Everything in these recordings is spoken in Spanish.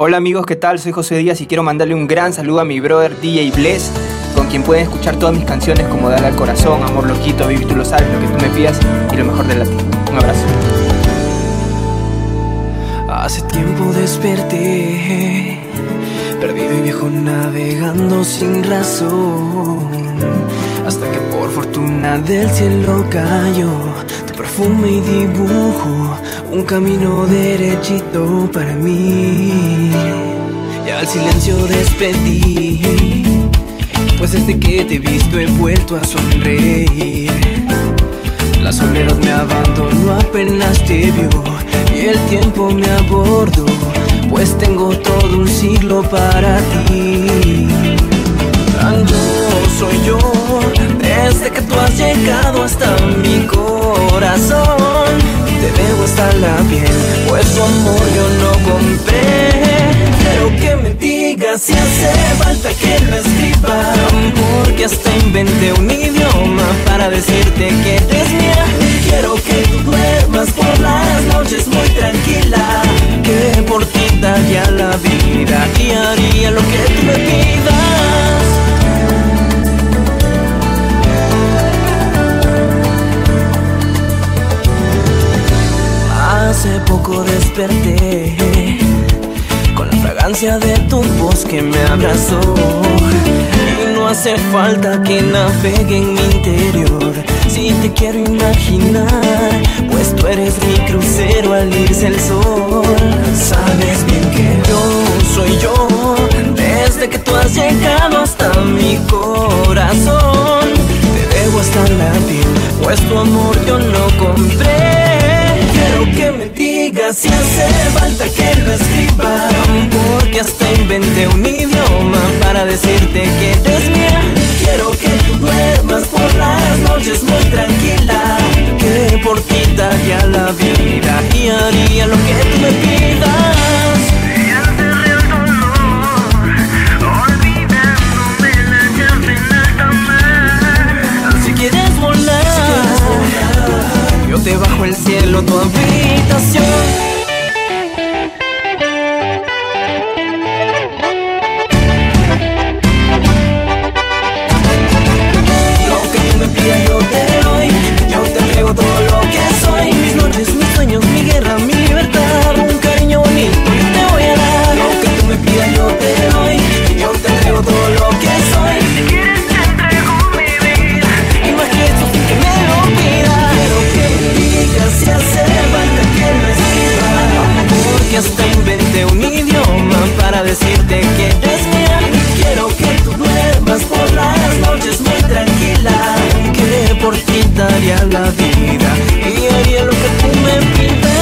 Hola amigos, ¿qué tal? Soy José Díaz y quiero mandarle un gran saludo a mi brother DJ Bless, con quien pueden escuchar todas mis canciones como Dale al Corazón, Amor Loquito, Baby Tú lo sabes, lo que tú me pidas y lo mejor de ti. Un abrazo. Hace tiempo desperté, perdido y viejo navegando sin razón, hasta que por fortuna del cielo cayó tu perfume y dibujo un camino derechito para mí. Y al silencio despedí, pues desde que te he visto he vuelto a sonreír. La soledad me abandonó apenas te vio y el tiempo me abordó, pues tengo todo un siglo para ti. Yo soy yo, desde que tú has llegado hasta mi corazón te debo hasta la piel, pues tu amor yo no compré. Quiero que me digas si hace falta que lo escriba, porque hasta inventé un idioma para decirte que eres mía. Quiero que tú duermas por las noches muy tranquila, que por ti daría la vida y haría lo que tú me pidas. Hace poco desperté con la fragancia de tu voz que me abrazó. Y no hace falta que navegue en mi interior si te quiero imaginar, pues tú eres mi crucero al irse el sol. Sabes bien que yo soy yo, desde que tú has llegado hasta mi corazón. Te debo hasta la piel, pues tu amor yo no compré. Quiero que me digas si hace falta que lo escriba. Porque hasta inventé un idioma para decirte que eres mía Quiero que tú duermas por las noches muy tranquila. Que por ti daría la vida y haría lo que tú me pidas yo te bajo el cielo tu habitación hasta inventé un idioma para decirte que eres mía. Quiero que tú duermas por las noches muy tranquila. Que por ti daría la vida y haría lo que tú me pidas.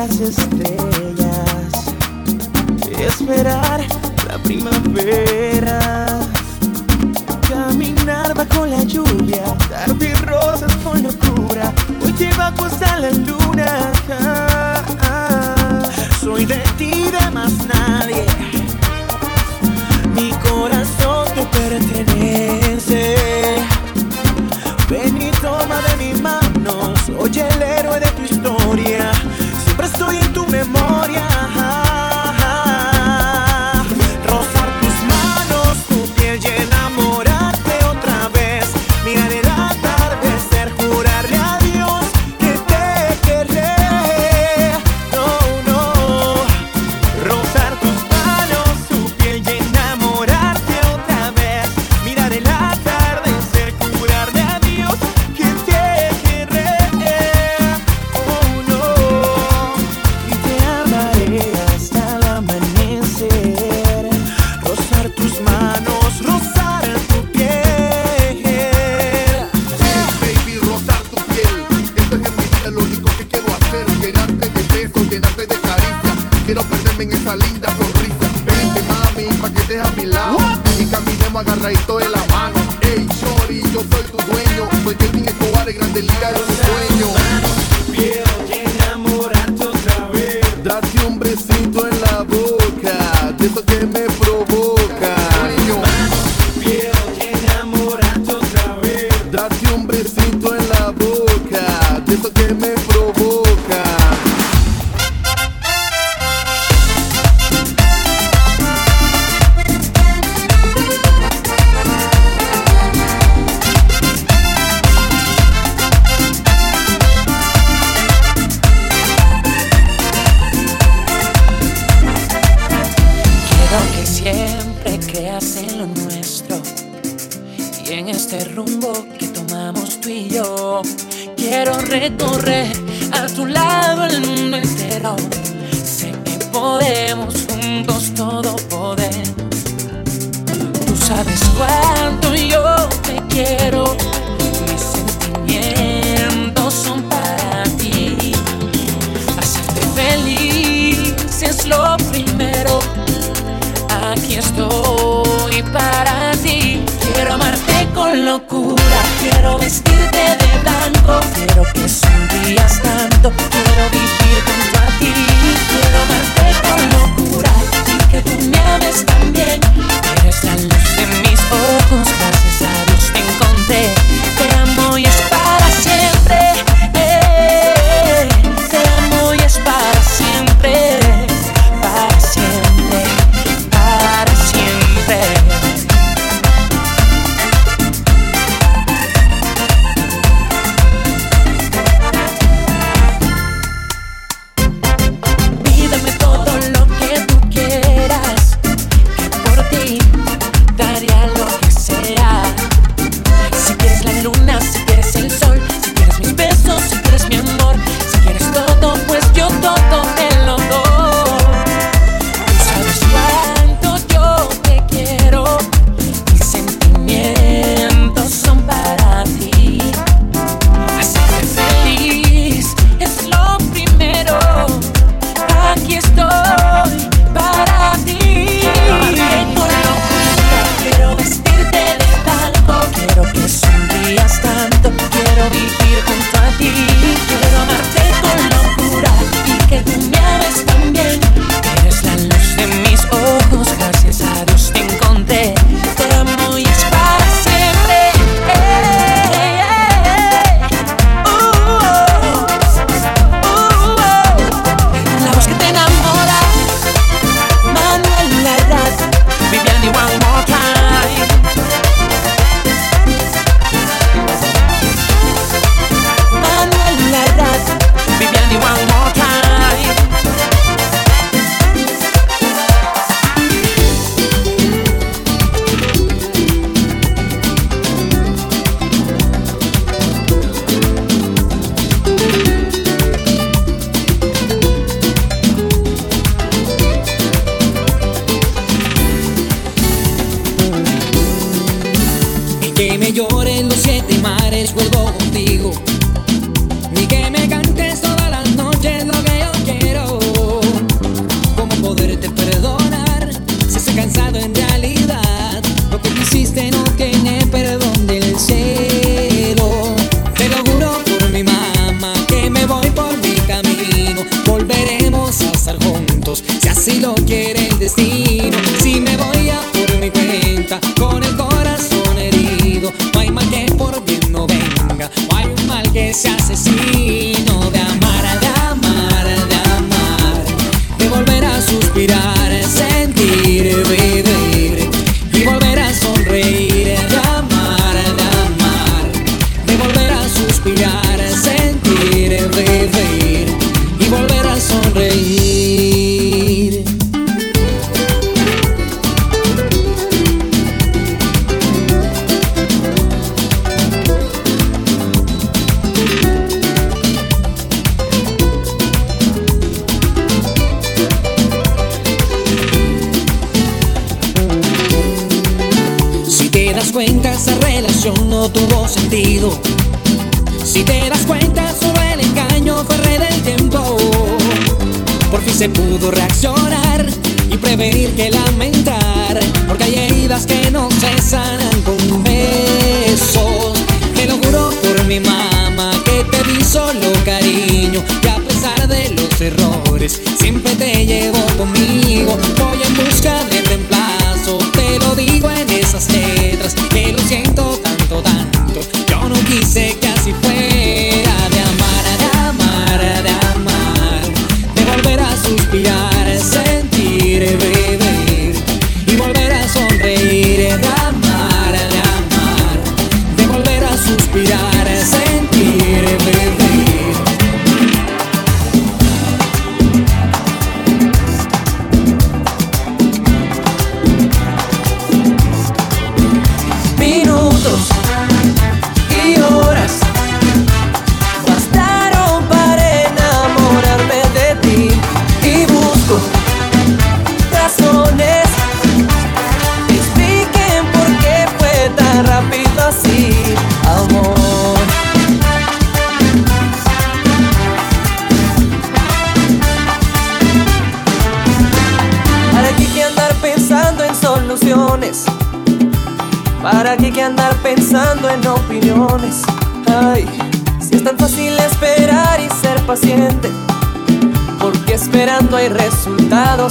las estrellas y esperar la primavera. Caminar bajo la lluvia, darte rosas con locura. Hoy te vamos a la luna. Soy de ti, de más nadie. se pudo reaccionar y prevenir que lamentar, porque hay heridas que no se sanan con besos. Te lo juro por mi mamá que te vi solo cariño, que a pesar de los errores siempre te llevo conmigo. Voy en busca de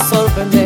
sorprender.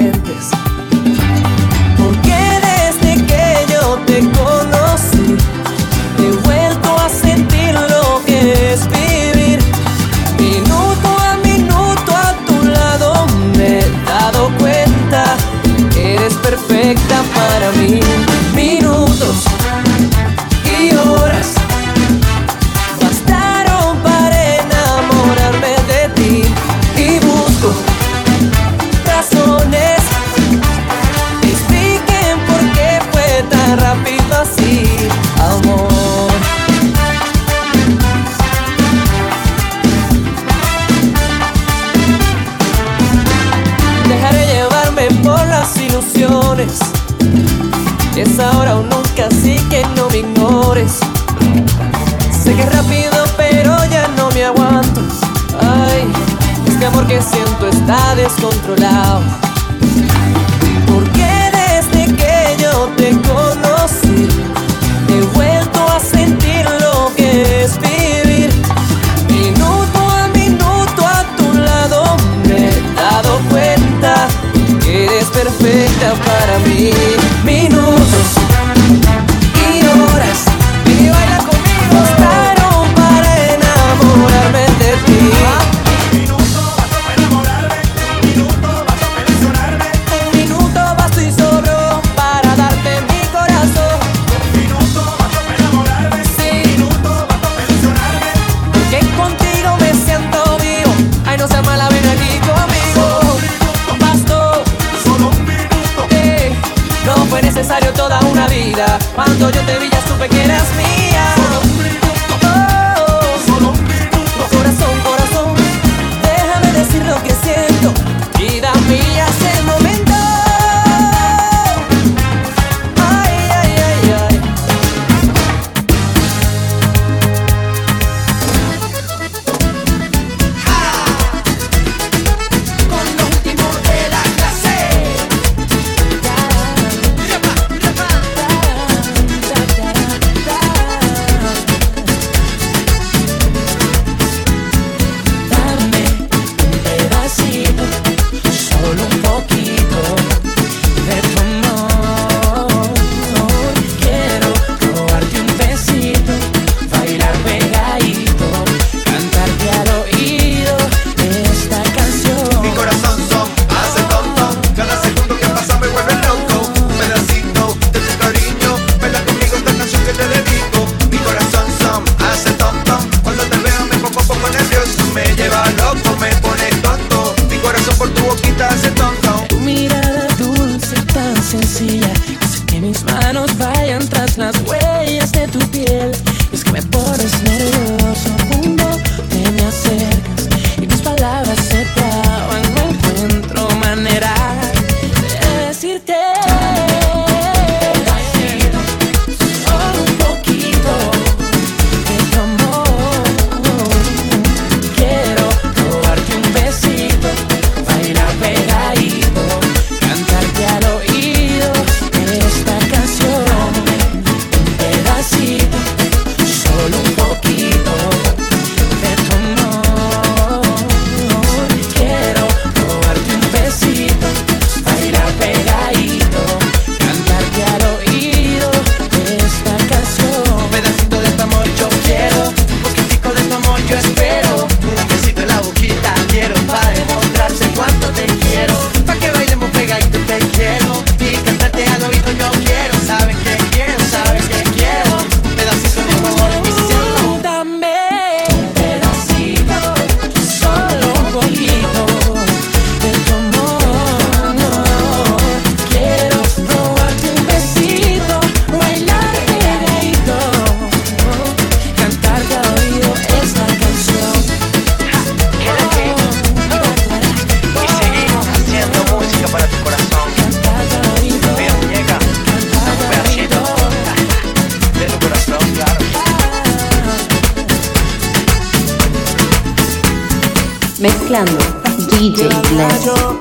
DJ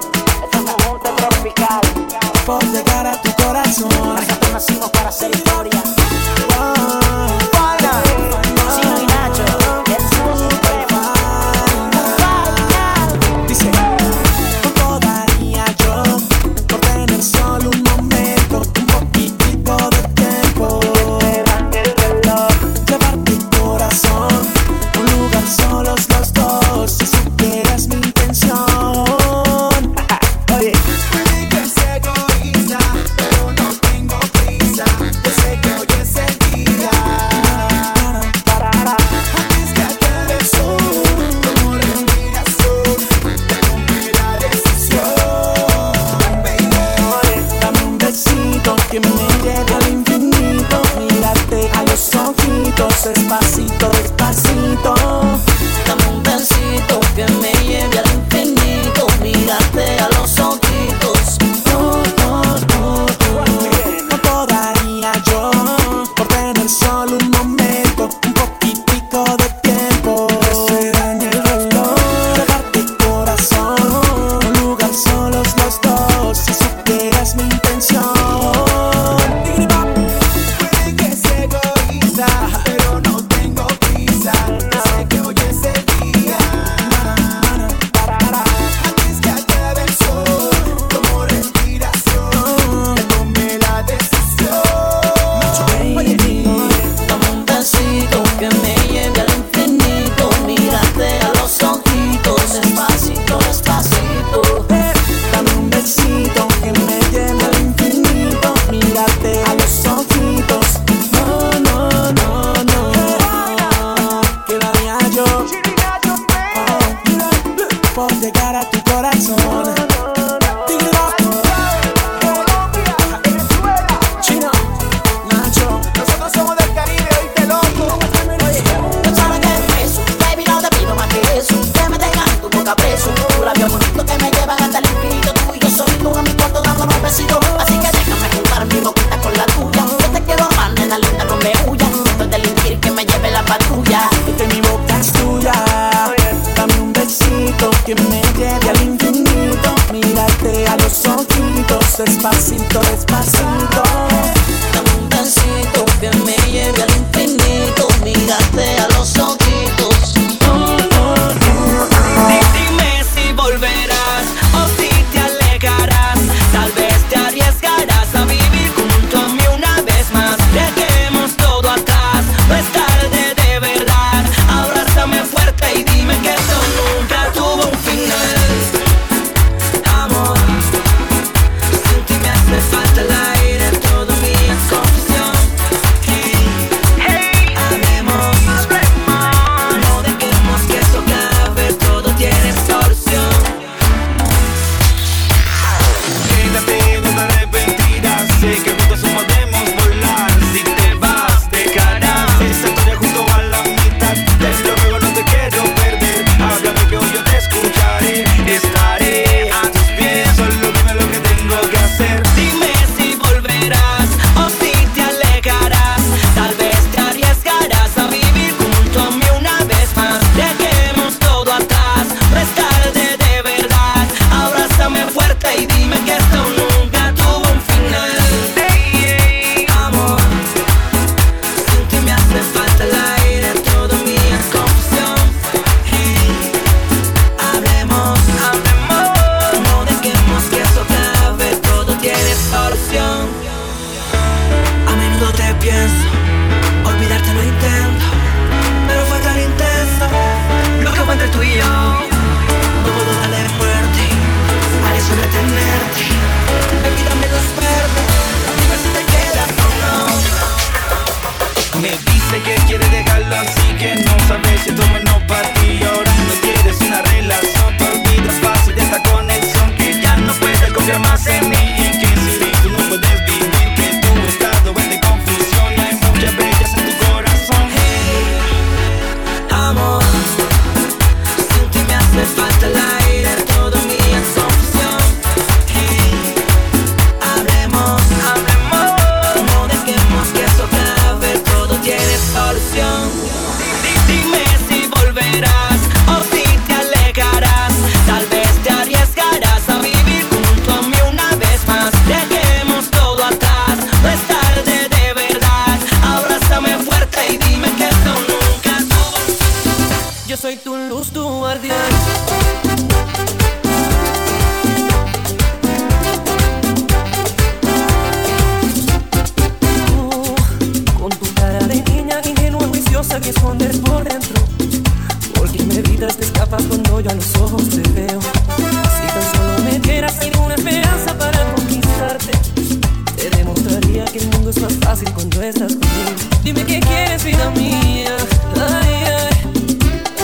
sabía que el mundo es más fácil cuando estás conmigo. Dime qué quieres, vida mía. Ay, ay.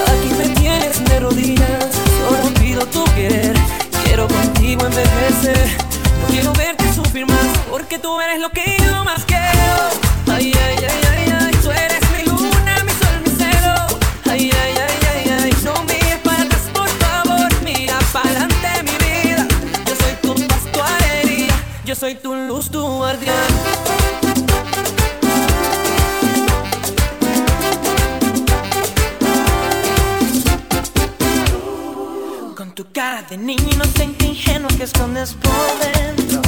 Aquí me tienes de rodillas, solo pido tu querer. Quiero contigo envejecer, no quiero verte sufrir más, porque tú eres lo que yo más quiero. Niño inocente ingenuo que escondes por dentro.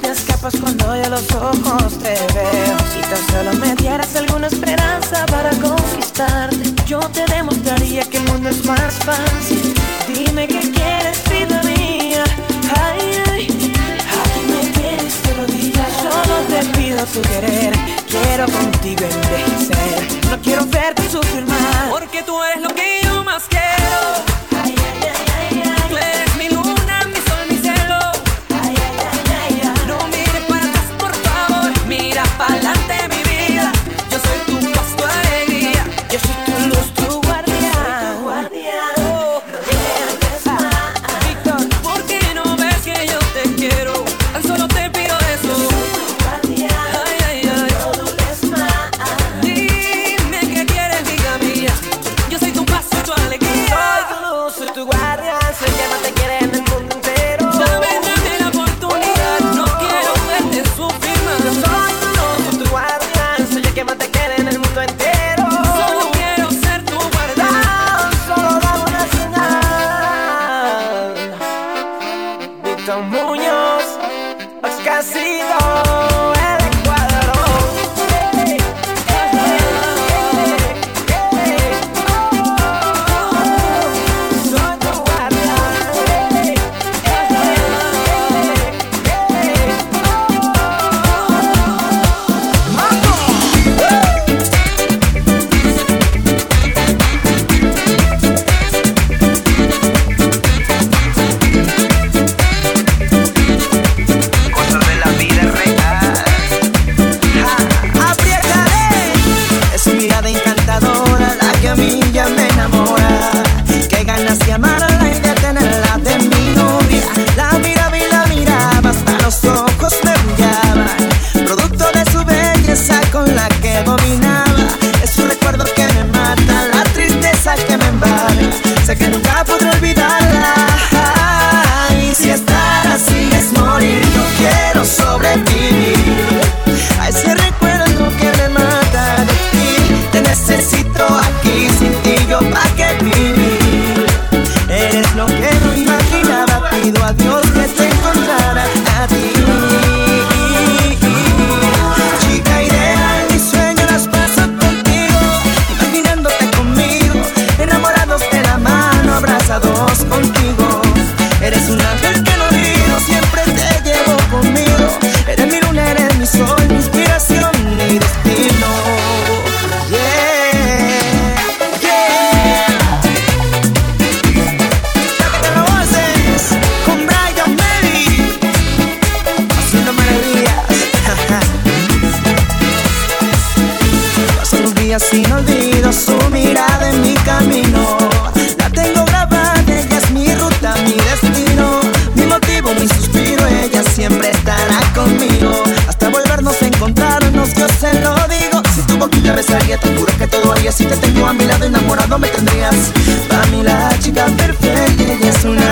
Te escapas cuando ya los ojos te veo. Si tan solo me dieras alguna esperanza para conquistarte Yo te demostraría que el mundo es más fácil. Dime qué quieres, vida mía. Ay, ay, aquí me tienes de rodillas Solo te pido tu querer. Quiero contigo envejecer. No quiero verte sufrir más. Porque tú eres lo que yo más quiero. confesaría, tan pura que todo haría. Si te tengo a mi lado enamorado me tendrías. Para mí la chica perfecta, ella es una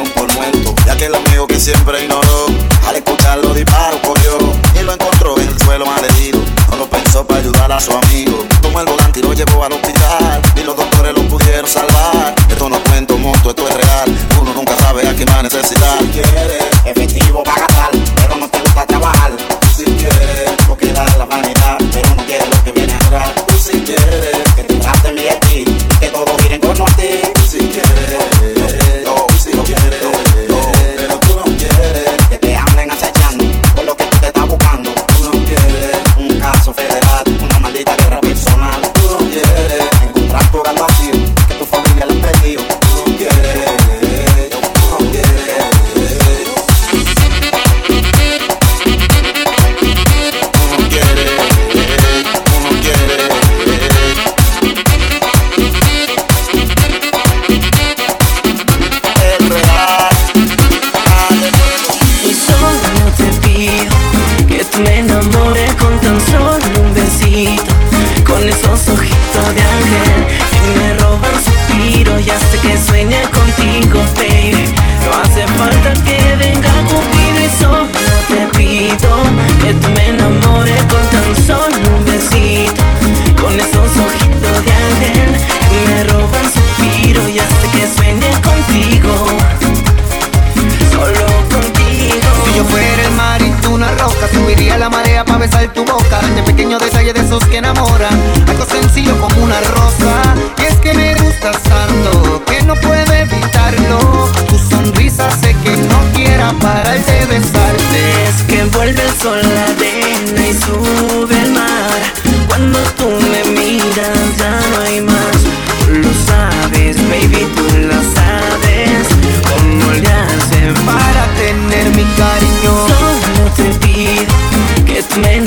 un por muerto. Ya que el amigo que siempre ignoró, al escuchar los disparos corrió y lo encontró en el suelo malherido. No lo pensó para ayudar a su amigo. Tomó el volante y lo llevó al hospital. Y los doctores lo pudieron salvar. Esto no es cuento monto, esto es real. Uno nunca sabe a quién va a necesitar. Si quieres, efectivo para gastar, pero no te gusta trabajar. Si quieres, porque da la vanidad, pero no quieres mi cariño. Solo te pido que tú me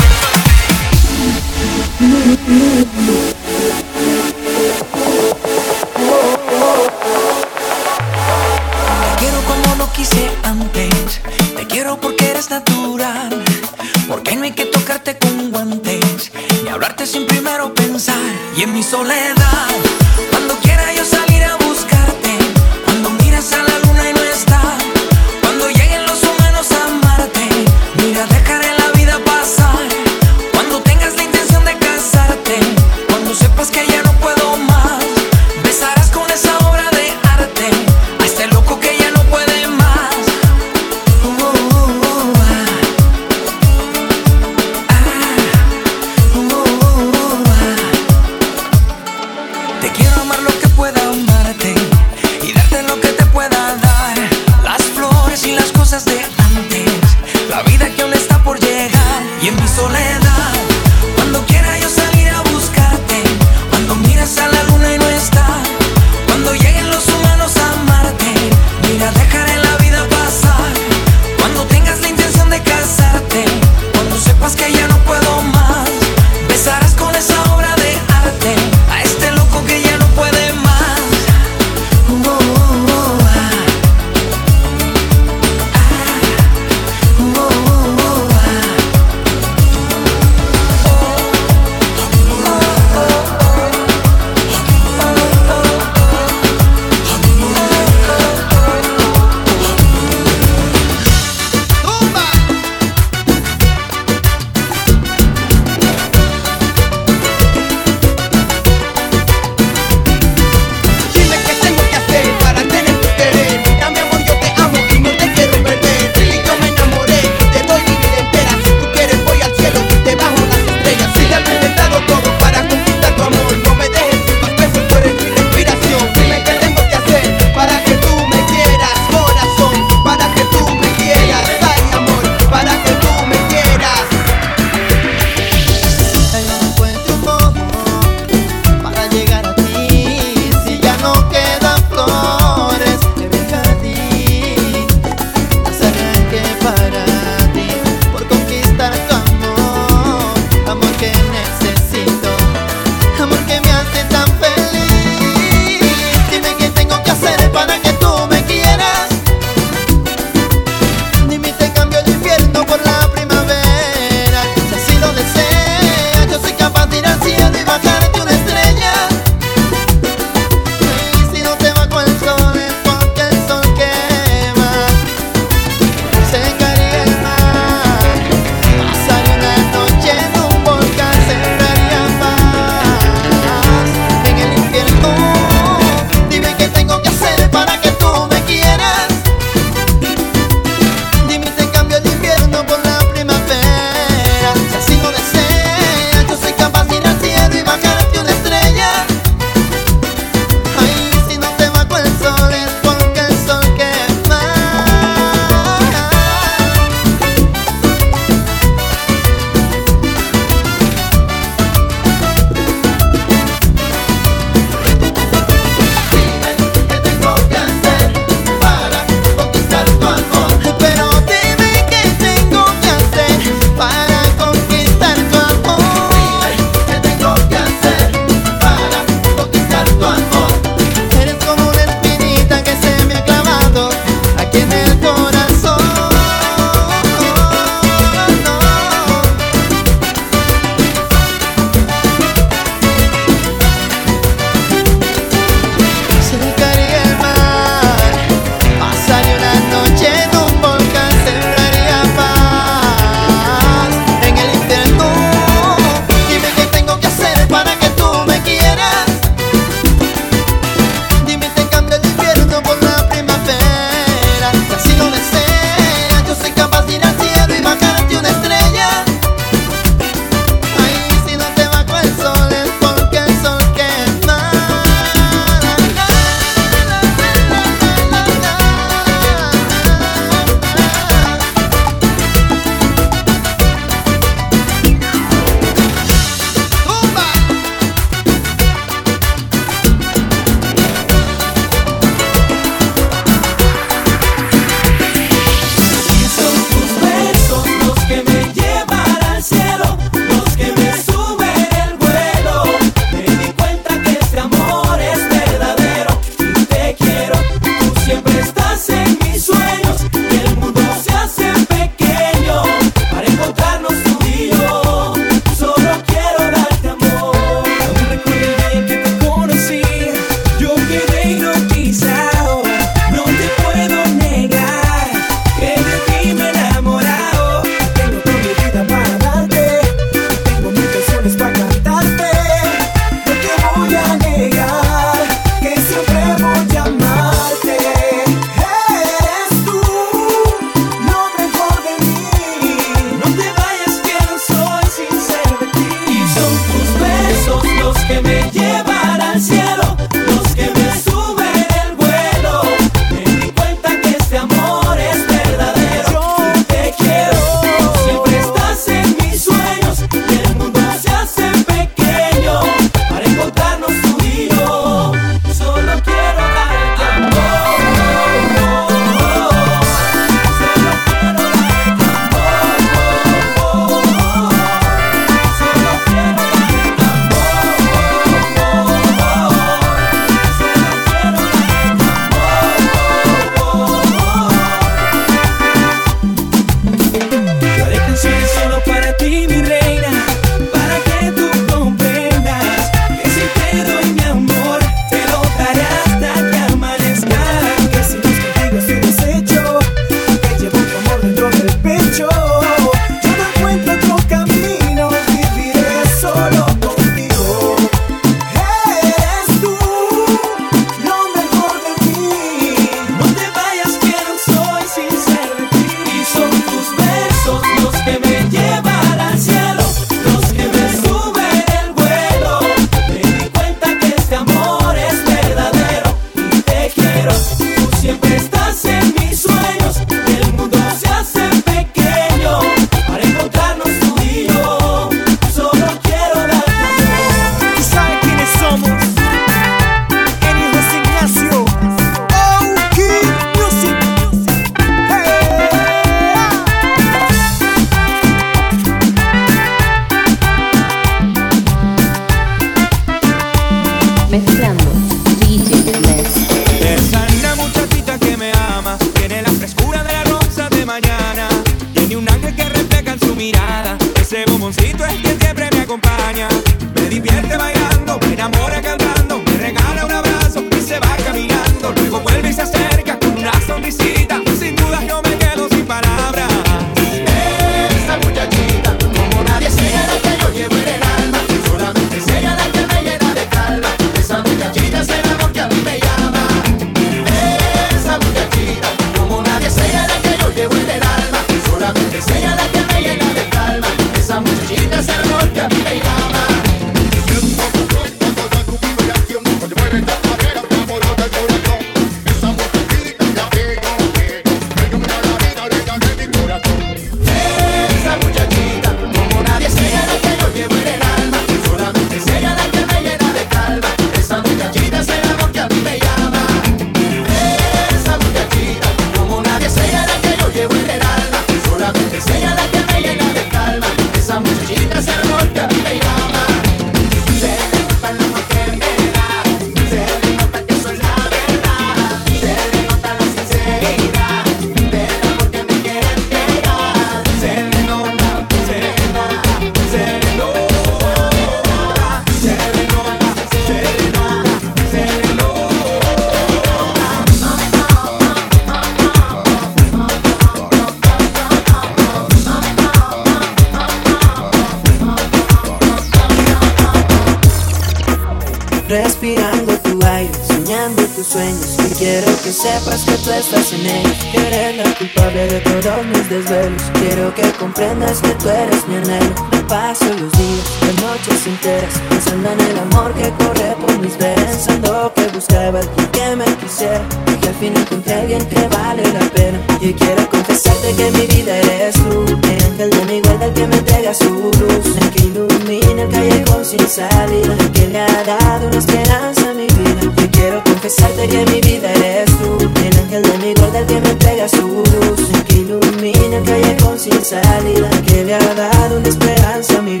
sepas que tú estás en ellos Que eres la culpable de todos mis desvelos. Quiero que comprendas que tú eres mi anhelo paso los días, las noches enteras Pensando en el amor que corre por mis venas Pensando que buscaba alguien que me quisiera Y que al fin encontré a alguien que vale la pena Y quiero confesarte que mi vida eres tú El ángel de mi guarda el que me entrega su luz El que ilumina el callejón sin salida El que le ha dado una esperanza a mi vida Yo quiero confesarte que mi vida eres tú El ángel de mi guarda el que me entrega su luz El que ilumina el callejón sin salida El que le ha dado una esperanza mi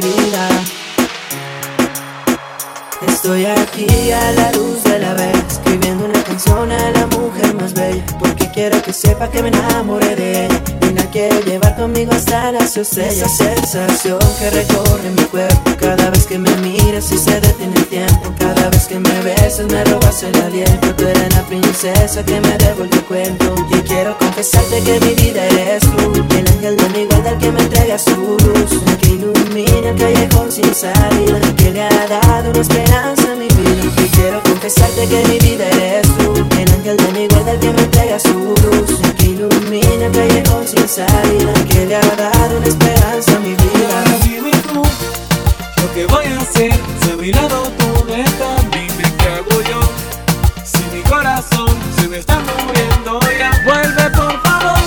Estoy aquí a la luz de la vela Escribiendo una canción a la mujer más bella Porque quiero que sepa que me enamoré de ella. Y la quiero llevar conmigo hasta las estrellas Esa sensación que recorre mi cuerpo Cada vez que me miras y se detiene el tiempo. Cada vez que me besas me robas el aliento. Tú eres la princesa que me devuelve el cuento. Y quiero confesarte que mi vida eres tú. El ángel de mi guarda que me entrega su luz. El que ilumina el callejón sin salida. Que le ha dado una esperanza a mi vida. Y quiero confesarte que mi vida eres tú. El ángel de mi guarda que me entrega su luz que ilumina el callejón sin salida que le ha dado una esperanza a mi vida Dime tú lo que voy a hacer. Si a mi lado tú no estás, dime qué hago yo. Si mi corazón se me está muriendo ya, vuelve por favor.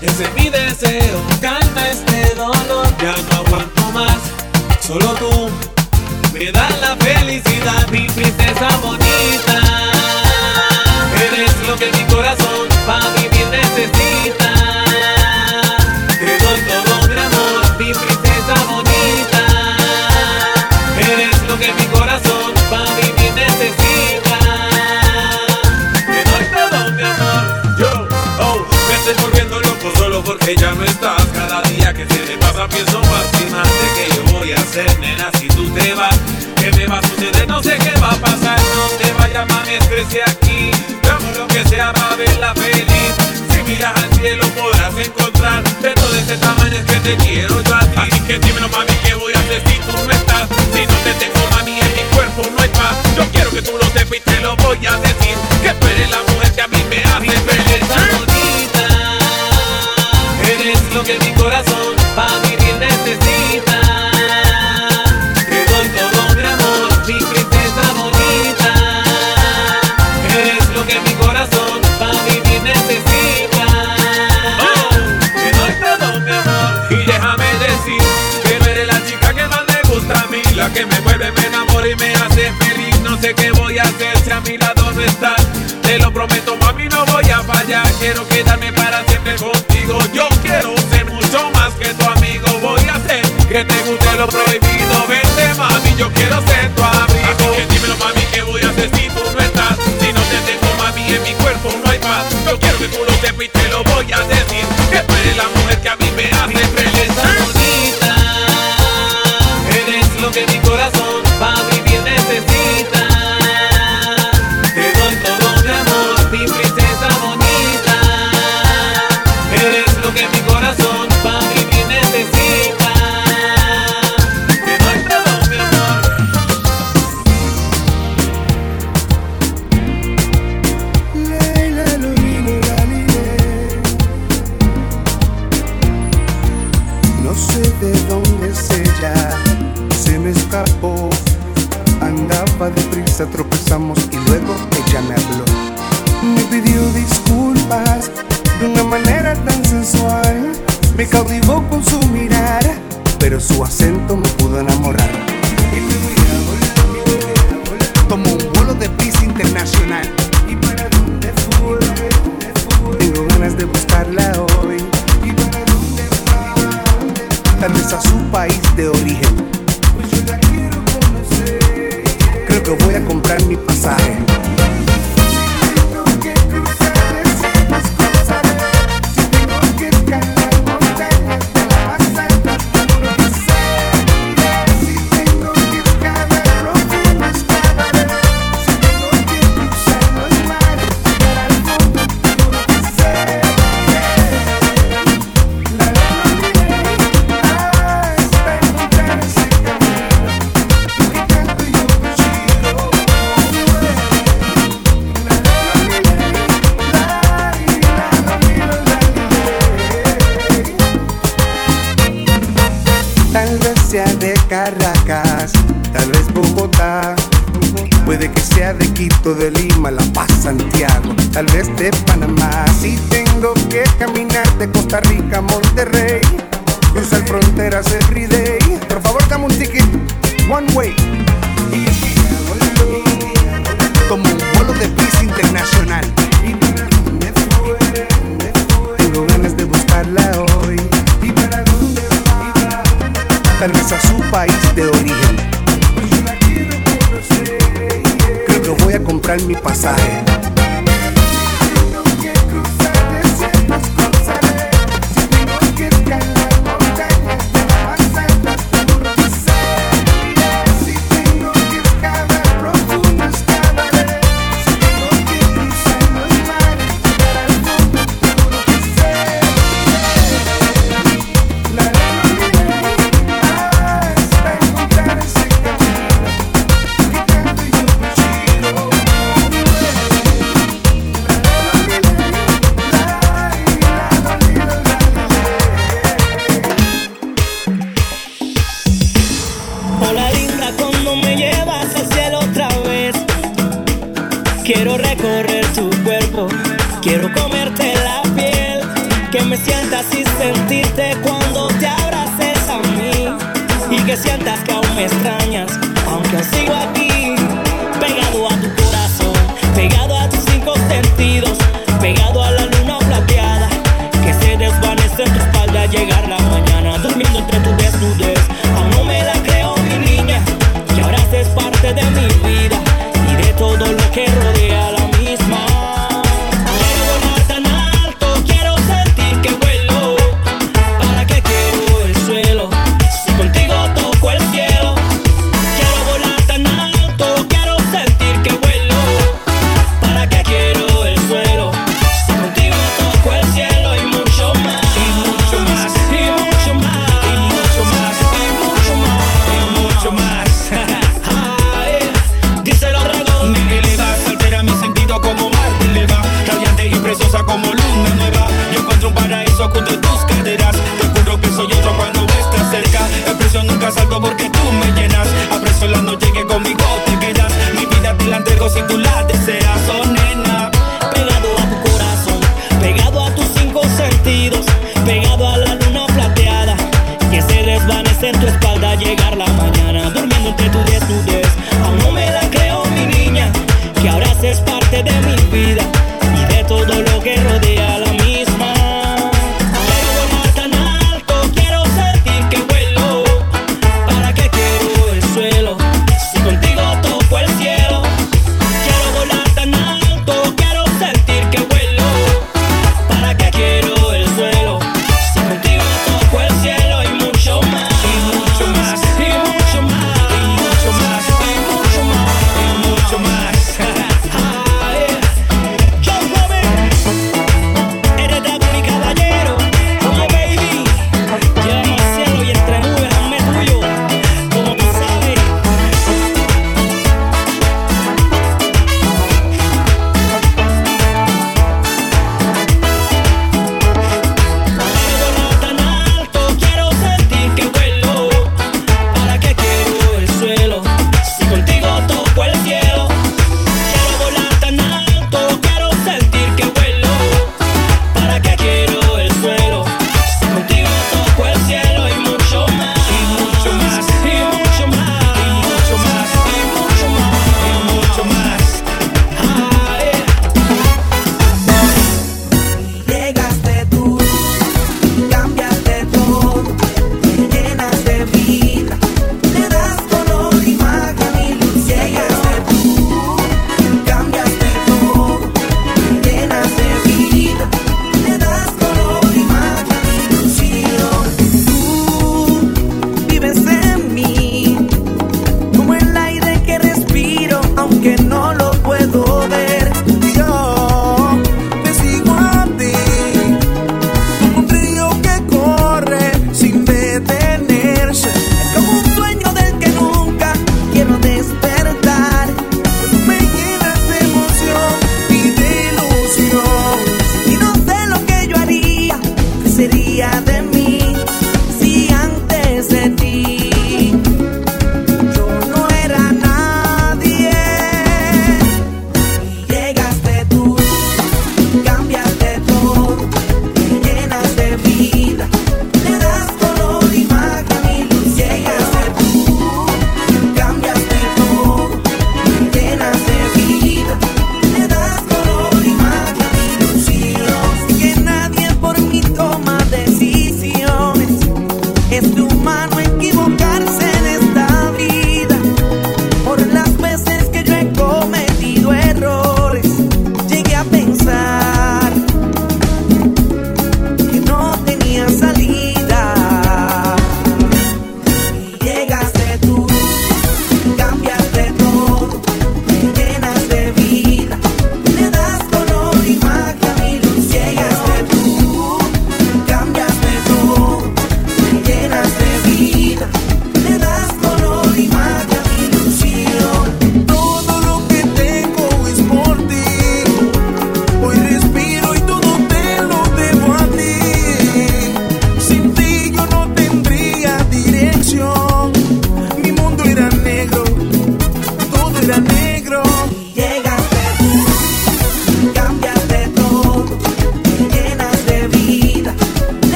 Ese es mi deseo, calma este dolor. Ya no aguanto más, solo tú me das la felicidad, mi princesa bonita. Especie aquí. Hagamos lo que sea para verla feliz. Si miras al cielo podrás encontrar de todo ese tamaño que te quiero yo a ti. Así que dímelo, mami, ¿qué voy a hacer si tú no estás? Si no te tengo, mami, en mi cuerpo no hay paz. Yo quiero que tú lo sepas y te lo voy a decir. Que tú eres la mujer que a mí me hace feliz. eres lo que mi corazón para vivir sé qué voy a hacer si a mi lado no estás. Te lo prometo, mami, no voy a fallar. Quiero quedarme para siempre contigo. Yo quiero ser mucho más que tu amigo. Voy a hacer que te guste lo prohibido. Vente, mami, yo quiero ser tu amigo. Así que dímelo, mami, ¿qué voy a hacer si tú no estás? Si no te tengo, mami, en mi cuerpo no hay paz. Yo quiero que tú lo sepas y te lo voy a decir. Que tú eres la mujer que a mí me hace feliz.